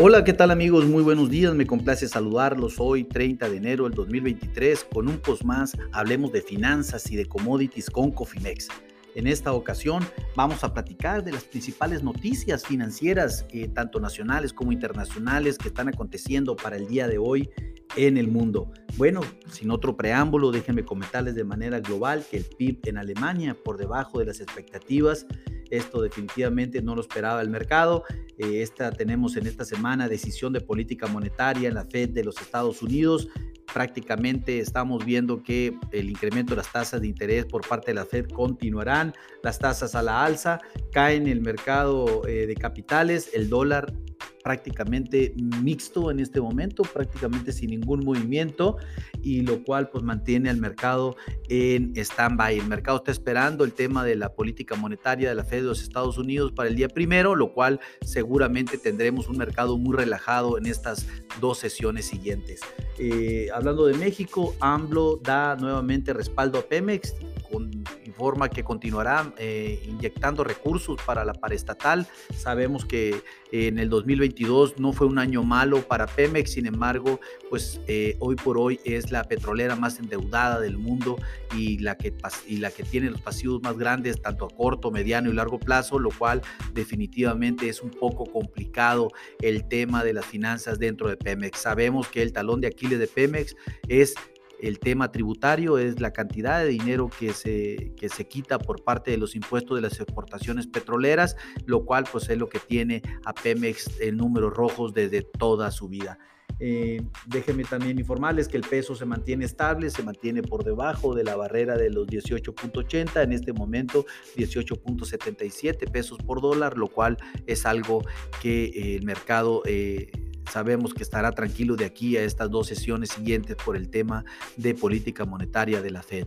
Hola, ¿qué tal amigos? Muy buenos días, me complace saludarlos hoy 30 de enero del 2023 con un post más, hablemos de finanzas y de commodities con Cofimex. En esta ocasión vamos a platicar de las principales noticias financieras, eh, tanto nacionales como internacionales, que están aconteciendo para el día de hoy en el mundo. Bueno, sin otro preámbulo, déjenme comentarles de manera global que el PIB en Alemania por debajo de las expectativas esto definitivamente no lo esperaba el mercado. Eh, esta tenemos en esta semana decisión de política monetaria en la Fed de los Estados Unidos. Prácticamente estamos viendo que el incremento de las tasas de interés por parte de la Fed continuarán, las tasas a la alza, caen el mercado eh, de capitales, el dólar prácticamente mixto en este momento, prácticamente sin ningún movimiento y lo cual pues mantiene al mercado en stand-by. El mercado está esperando el tema de la política monetaria de la Fed de los Estados Unidos para el día primero, lo cual seguramente tendremos un mercado muy relajado en estas dos sesiones siguientes. Eh, hablando de México, AMLO da nuevamente respaldo a Pemex informa que continuará eh, inyectando recursos para la paraestatal. Sabemos que en el 2022 no fue un año malo para Pemex, sin embargo, pues eh, hoy por hoy es la petrolera más endeudada del mundo y la, que, y la que tiene los pasivos más grandes, tanto a corto, mediano y largo plazo, lo cual definitivamente es un poco complicado el tema de las finanzas dentro de Pemex. Sabemos que el talón de Aquiles de Pemex es el tema tributario es la cantidad de dinero que se, que se quita por parte de los impuestos de las exportaciones petroleras, lo cual pues es lo que tiene a Pemex en números rojos desde toda su vida. Eh, déjenme también informarles que el peso se mantiene estable, se mantiene por debajo de la barrera de los 18.80, en este momento 18.77 pesos por dólar, lo cual es algo que el mercado... Eh, sabemos que estará tranquilo de aquí a estas dos sesiones siguientes por el tema de política monetaria de la Fed.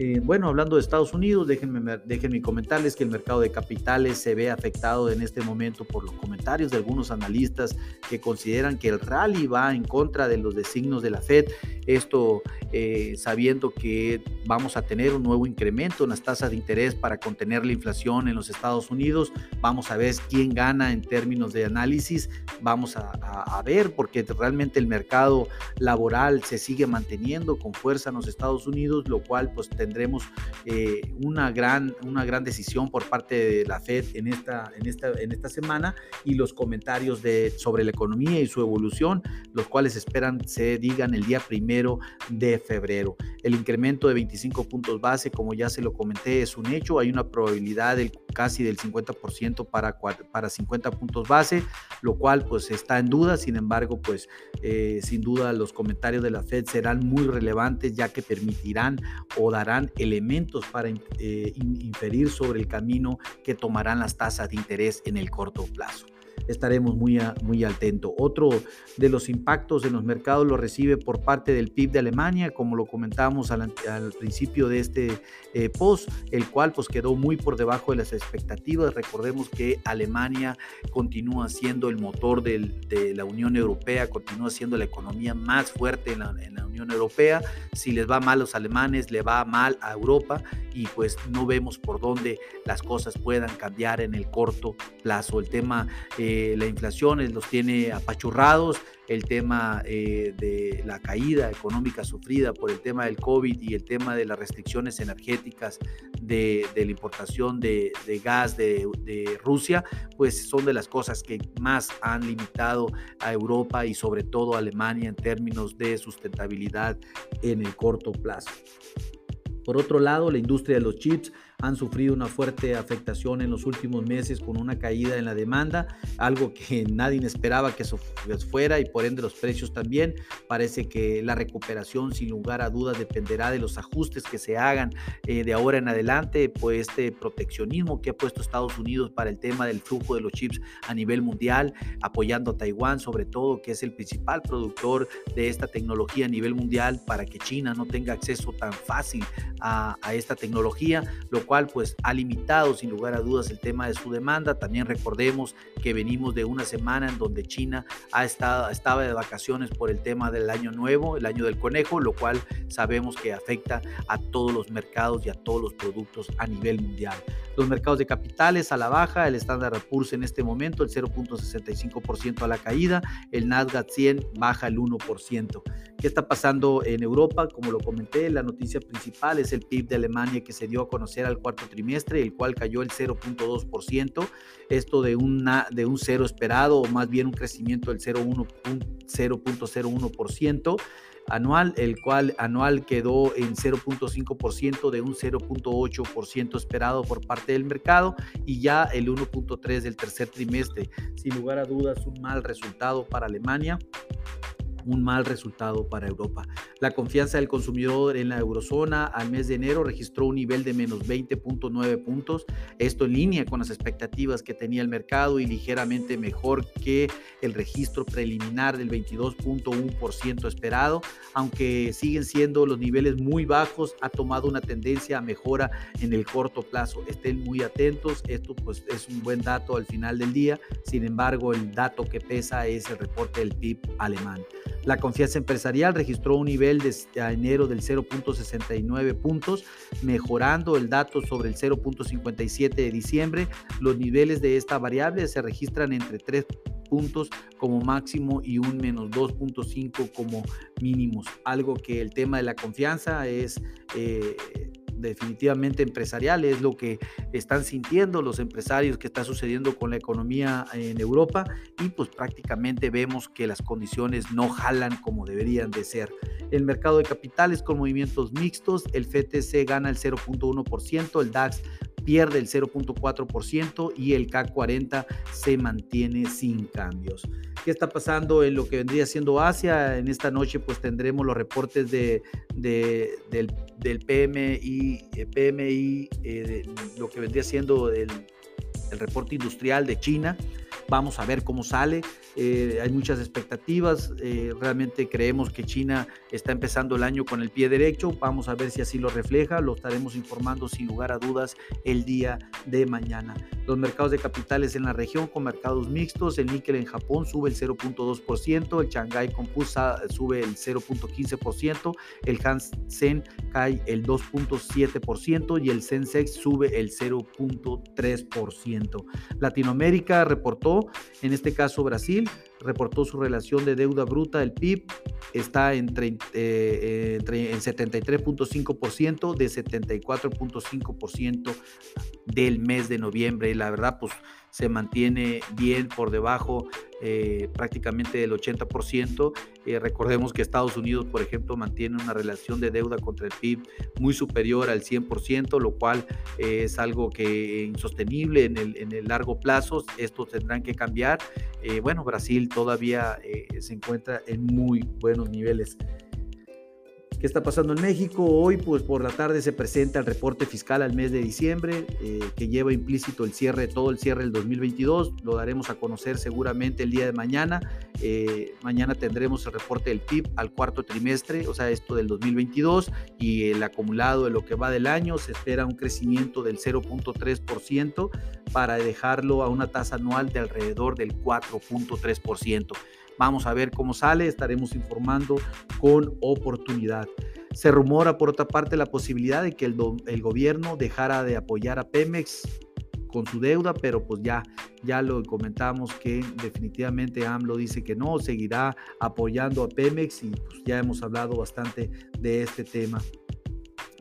Eh, bueno, hablando de Estados Unidos, déjenme, déjenme comentarles que el mercado de capitales se ve afectado en este momento por los comentarios de algunos analistas que consideran que el rally va en contra de los designos de la Fed. Esto eh, sabiendo que vamos a tener un nuevo incremento en las tasas de interés para contener la inflación en los Estados Unidos. Vamos a ver quién gana en términos de análisis. Vamos a, ver porque realmente el mercado laboral se sigue manteniendo con fuerza en los Estados Unidos, lo cual pues tendremos eh, una, gran, una gran decisión por parte de la Fed en esta, en esta, en esta semana y los comentarios de, sobre la economía y su evolución, los cuales esperan se digan el día primero de febrero. El incremento de 25 puntos base, como ya se lo comenté, es un hecho. Hay una probabilidad del casi del 50% para, para 50 puntos base, lo cual pues está en duda. Sin embargo, pues eh, sin duda los comentarios de la Fed serán muy relevantes ya que permitirán o darán elementos para eh, inferir sobre el camino que tomarán las tasas de interés en el corto plazo estaremos muy, muy atento. Otro de los impactos en los mercados lo recibe por parte del PIB de Alemania, como lo comentamos al, principio de este eh, post, el cual pues quedó muy por debajo de las expectativas. Recordemos que Alemania continúa siendo el motor de la Unión Europea, continúa siendo la economía más fuerte en la, en la Unión Europea. Si les va mal a los alemanes, le va mal a Europa y pues no vemos por dónde las cosas puedan cambiar en el corto plazo. El tema eh, la inflación los tiene apachurrados, el tema eh, de la caída económica sufrida por el tema del COVID y el tema de las restricciones energéticas de, la importación de, gas de, de, Rusia, pues son de las cosas que más han limitado a Europa y sobre todo a Alemania en términos de sustentabilidad en el corto plazo. Por otro lado, la industria de los chips han sufrido una fuerte afectación en los últimos meses con una caída en la demanda, algo que nadie esperaba que eso fuera y por ende los precios también. Parece que la recuperación sin lugar a dudas dependerá de los ajustes que se hagan eh, de ahora en adelante, pues este proteccionismo que ha puesto Estados Unidos para el tema del flujo de los chips a nivel mundial, apoyando a Taiwán sobre todo, que es el principal productor de esta tecnología a nivel mundial para que China no tenga acceso tan fácil a, a esta tecnología, lo cual pues ha limitado sin lugar a dudas el tema de su demanda. También recordemos que venimos de una semana en donde China ha estado, estaba de vacaciones por el tema del año nuevo, el año del conejo, lo cual sabemos que afecta a todos los mercados y a todos los productos a nivel mundial. Los mercados de capitales a la baja, el Standard Poor's en este momento el 0.65% a la caída, el Nasdaq 100 baja el 1%. ¿Qué está pasando en Europa? Como lo comenté, la noticia principal es el PIB de Alemania que se dio a conocer al cuarto trimestre, el cual cayó el 0.2%, esto de, una, de un cero esperado o más bien un crecimiento del 0.01% anual, el cual anual quedó en 0.5% de un 0.8% esperado por parte del mercado y ya el 1.3% del tercer trimestre. Sin lugar a dudas, un mal resultado para Alemania un mal resultado para Europa. La confianza del consumidor en la eurozona al mes de enero registró un nivel de menos 20.9 puntos, esto en línea con las expectativas que tenía el mercado y ligeramente mejor que el registro preliminar del 22.1% esperado, aunque siguen siendo los niveles muy bajos, ha tomado una tendencia a mejora en el corto plazo. Estén muy atentos, esto pues es un buen dato al final del día, sin embargo el dato que pesa es el reporte del PIB alemán. La confianza empresarial registró un nivel de enero del 0.69 puntos, mejorando el dato sobre el 0.57 de diciembre. Los niveles de esta variable se registran entre 3 puntos como máximo y un menos 2.5 como mínimos. Algo que el tema de la confianza es... Eh, definitivamente empresarial, es lo que están sintiendo los empresarios que está sucediendo con la economía en Europa y pues prácticamente vemos que las condiciones no jalan como deberían de ser. El mercado de capitales con movimientos mixtos, el FTC gana el 0.1%, el DAX pierde el 0.4% y el K40 se mantiene sin cambios. ¿Qué está pasando en lo que vendría siendo Asia? En esta noche pues tendremos los reportes de, del, PMI, eh, PMI eh, lo que vendría siendo el reporte industrial de China Vamos a ver cómo sale. Eh, hay muchas expectativas. Eh, realmente creemos que China está empezando el año con el pie derecho. Vamos a ver si así lo refleja. Lo estaremos informando sin lugar a dudas el día de mañana. Los mercados de capitales en la región con mercados mixtos. El níquel en Japón sube el 0.2%. El Shanghai Compusa sube el 0.15%. El Hansen cae el 2.7% y el Sensex sube el 0.3%. Latinoamérica reportó en este caso Brasil, reportó su relación de deuda bruta del PIB, está en, eh, en 73.5% de 74.5% del mes de noviembre. La verdad, pues se mantiene bien por debajo eh, prácticamente del 80%. Eh, recordemos que Estados Unidos, por ejemplo, mantiene una relación de deuda contra el PIB muy superior al 100%, lo cual eh, es algo que insostenible en el, en el largo plazo. Esto tendrán que cambiar. bueno, Brasil todavía se encuentra en muy buenos niveles. ¿Qué está pasando en México? Hoy, pues por la tarde se presenta el reporte fiscal al mes de diciembre, eh, que lleva implícito el cierre, todo el cierre del 2022. Lo daremos a conocer seguramente el día de mañana. Eh, mañana tendremos el reporte del PIB al cuarto trimestre, o sea, esto del 2022 y el acumulado de lo que va del año. Se espera un crecimiento del 0.3% para dejarlo a una tasa anual de alrededor del 4.3%. Vamos a ver cómo sale, estaremos informando con oportunidad. Se rumora, por otra parte, la posibilidad de que el, gobierno dejara de apoyar a Pemex con su deuda, pero pues ya, ya lo comentamos que definitivamente AMLO dice que no, seguirá apoyando a Pemex y pues ya hemos hablado bastante de este tema.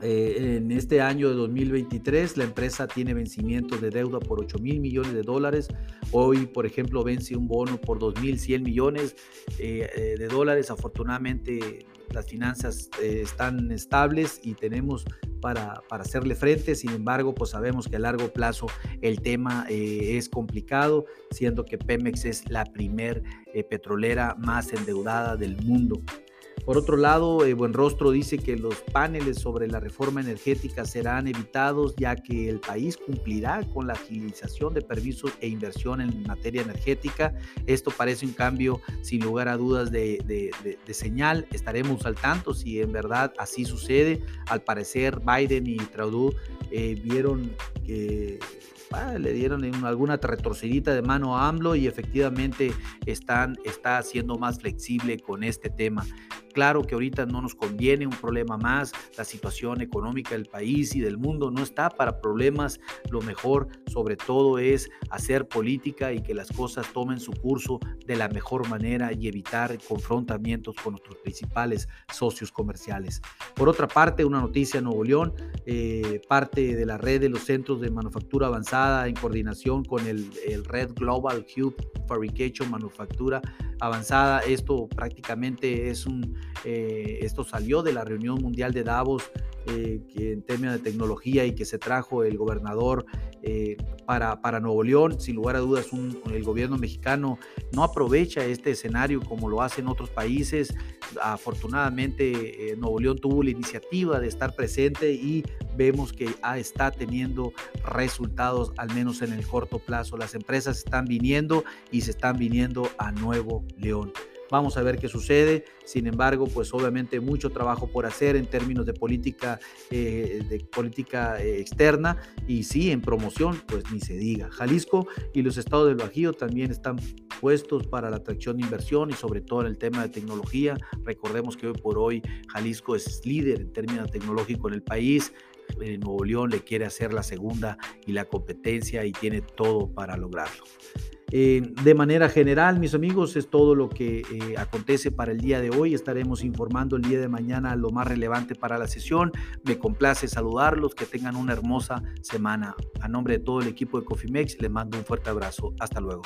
Eh, en este año de 2023 la empresa tiene vencimientos de deuda por 8 mil millones de dólares. Hoy, por ejemplo, vence un bono por 2.100 millones eh, eh, de dólares. Afortunadamente las finanzas están estables y tenemos para, para, hacerle frente. Sin embargo, pues sabemos que a largo plazo el tema es complicado, siendo que Pemex es la primer petrolera más endeudada del mundo. Por otro lado, eh, Buenrostro dice que los paneles sobre la reforma energética serán evitados ya que el país cumplirá con la agilización de permisos e inversión en materia energética. Esto parece un cambio sin lugar a dudas de, señal. Estaremos al tanto si en verdad así sucede. Al parecer Biden y Trudeau eh, vieron que le dieron alguna retorcidita de mano a AMLO y efectivamente están, está siendo más flexible con este tema. Claro que ahorita no nos conviene un problema más, la situación económica del país y del mundo no está para problemas, lo mejor sobre todo es hacer política y que las cosas tomen su curso de la mejor manera y evitar confrontamientos con nuestros principales socios comerciales. Por otra parte, una noticia en Nuevo León, eh, parte de la red de los centros de manufactura avanzada en coordinación con el, Red Global Hub Fabrication Manufactura avanzada. Esto prácticamente es un, eh, esto salió de la reunión mundial de Davos eh, que en términos de tecnología y que se trajo el gobernador eh, para, para, Nuevo León. Sin lugar a dudas, el gobierno mexicano no aprovecha este escenario como lo hacen otros países. Afortunadamente, Nuevo León tuvo la iniciativa de estar presente y vemos que está teniendo resultados, al menos en el corto plazo. Las empresas están viniendo y se están viniendo a Nuevo León. Vamos a ver qué sucede. Sin embargo, pues obviamente mucho trabajo por hacer en términos de política, eh, de política eh, externa y sí, en promoción, pues ni se diga. Jalisco y los estados del Bajío también están puestos para la atracción de inversión y sobre todo en el tema de tecnología. Recordemos que hoy por hoy Jalisco es líder en términos tecnológicos en el país. Eh, Nuevo León le quiere hacer la segunda y la competencia y tiene todo para lograrlo. Eh, de manera general, mis amigos, es todo lo que eh, acontece para el día de hoy. Estaremos informando el día de mañana lo más relevante para la sesión. Me complace saludarlos, que tengan una hermosa semana. A nombre de todo el equipo de Cofimex, les mando un fuerte abrazo. Hasta luego.